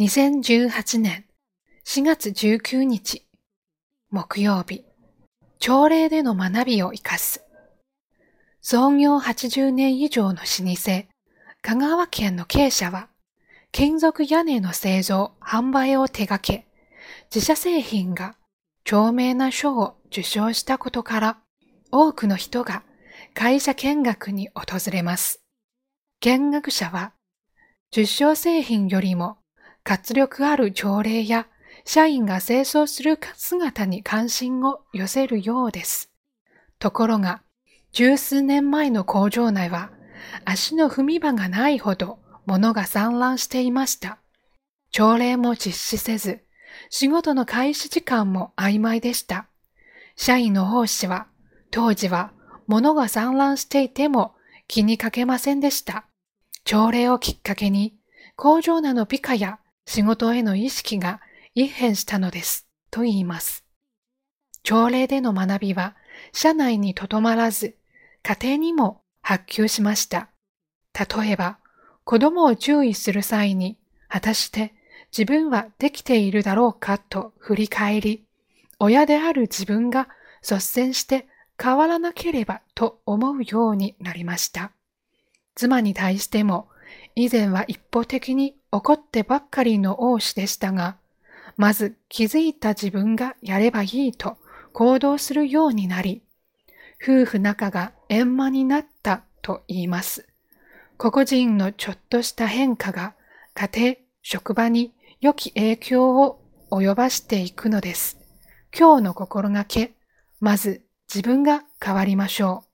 2018年4月19日木曜日朝礼での学びを生かす創業80年以上の老舗香川県の経営者は金属屋根の製造販売を手掛け自社製品が著名な賞を受賞したことから多くの人が会社見学に訪れます。見学者は受賞製品よりも活力ある条例や社員が清掃する姿に関心を寄せるようです。ところが、十数年前の工場内は足の踏み場がないほど物が散乱していました。朝礼も実施せず、仕事の開始時間も曖昧でした。社員の奉仕は、当時は物が散乱していても気にかけませんでした。朝礼をきっかけに、工場内の美化や仕事への意識が一変したのです、と言います。朝礼での学びは、社内にとどまらず、家庭にも発給しました。例えば、子供を注意する際に、果たして自分はできているだろうかと振り返り、親である自分が率先して変わらなければと思うようになりました。妻に対しても、以前は一方的に怒ってばっかりの王子でしたが、まず気づいた自分がやればいいと行動するようになり、夫婦仲が円満になったと言います。個々人のちょっとした変化が家庭、職場に良き影響を及ばしていくのです。今日の心がけ、まず自分が変わりましょう。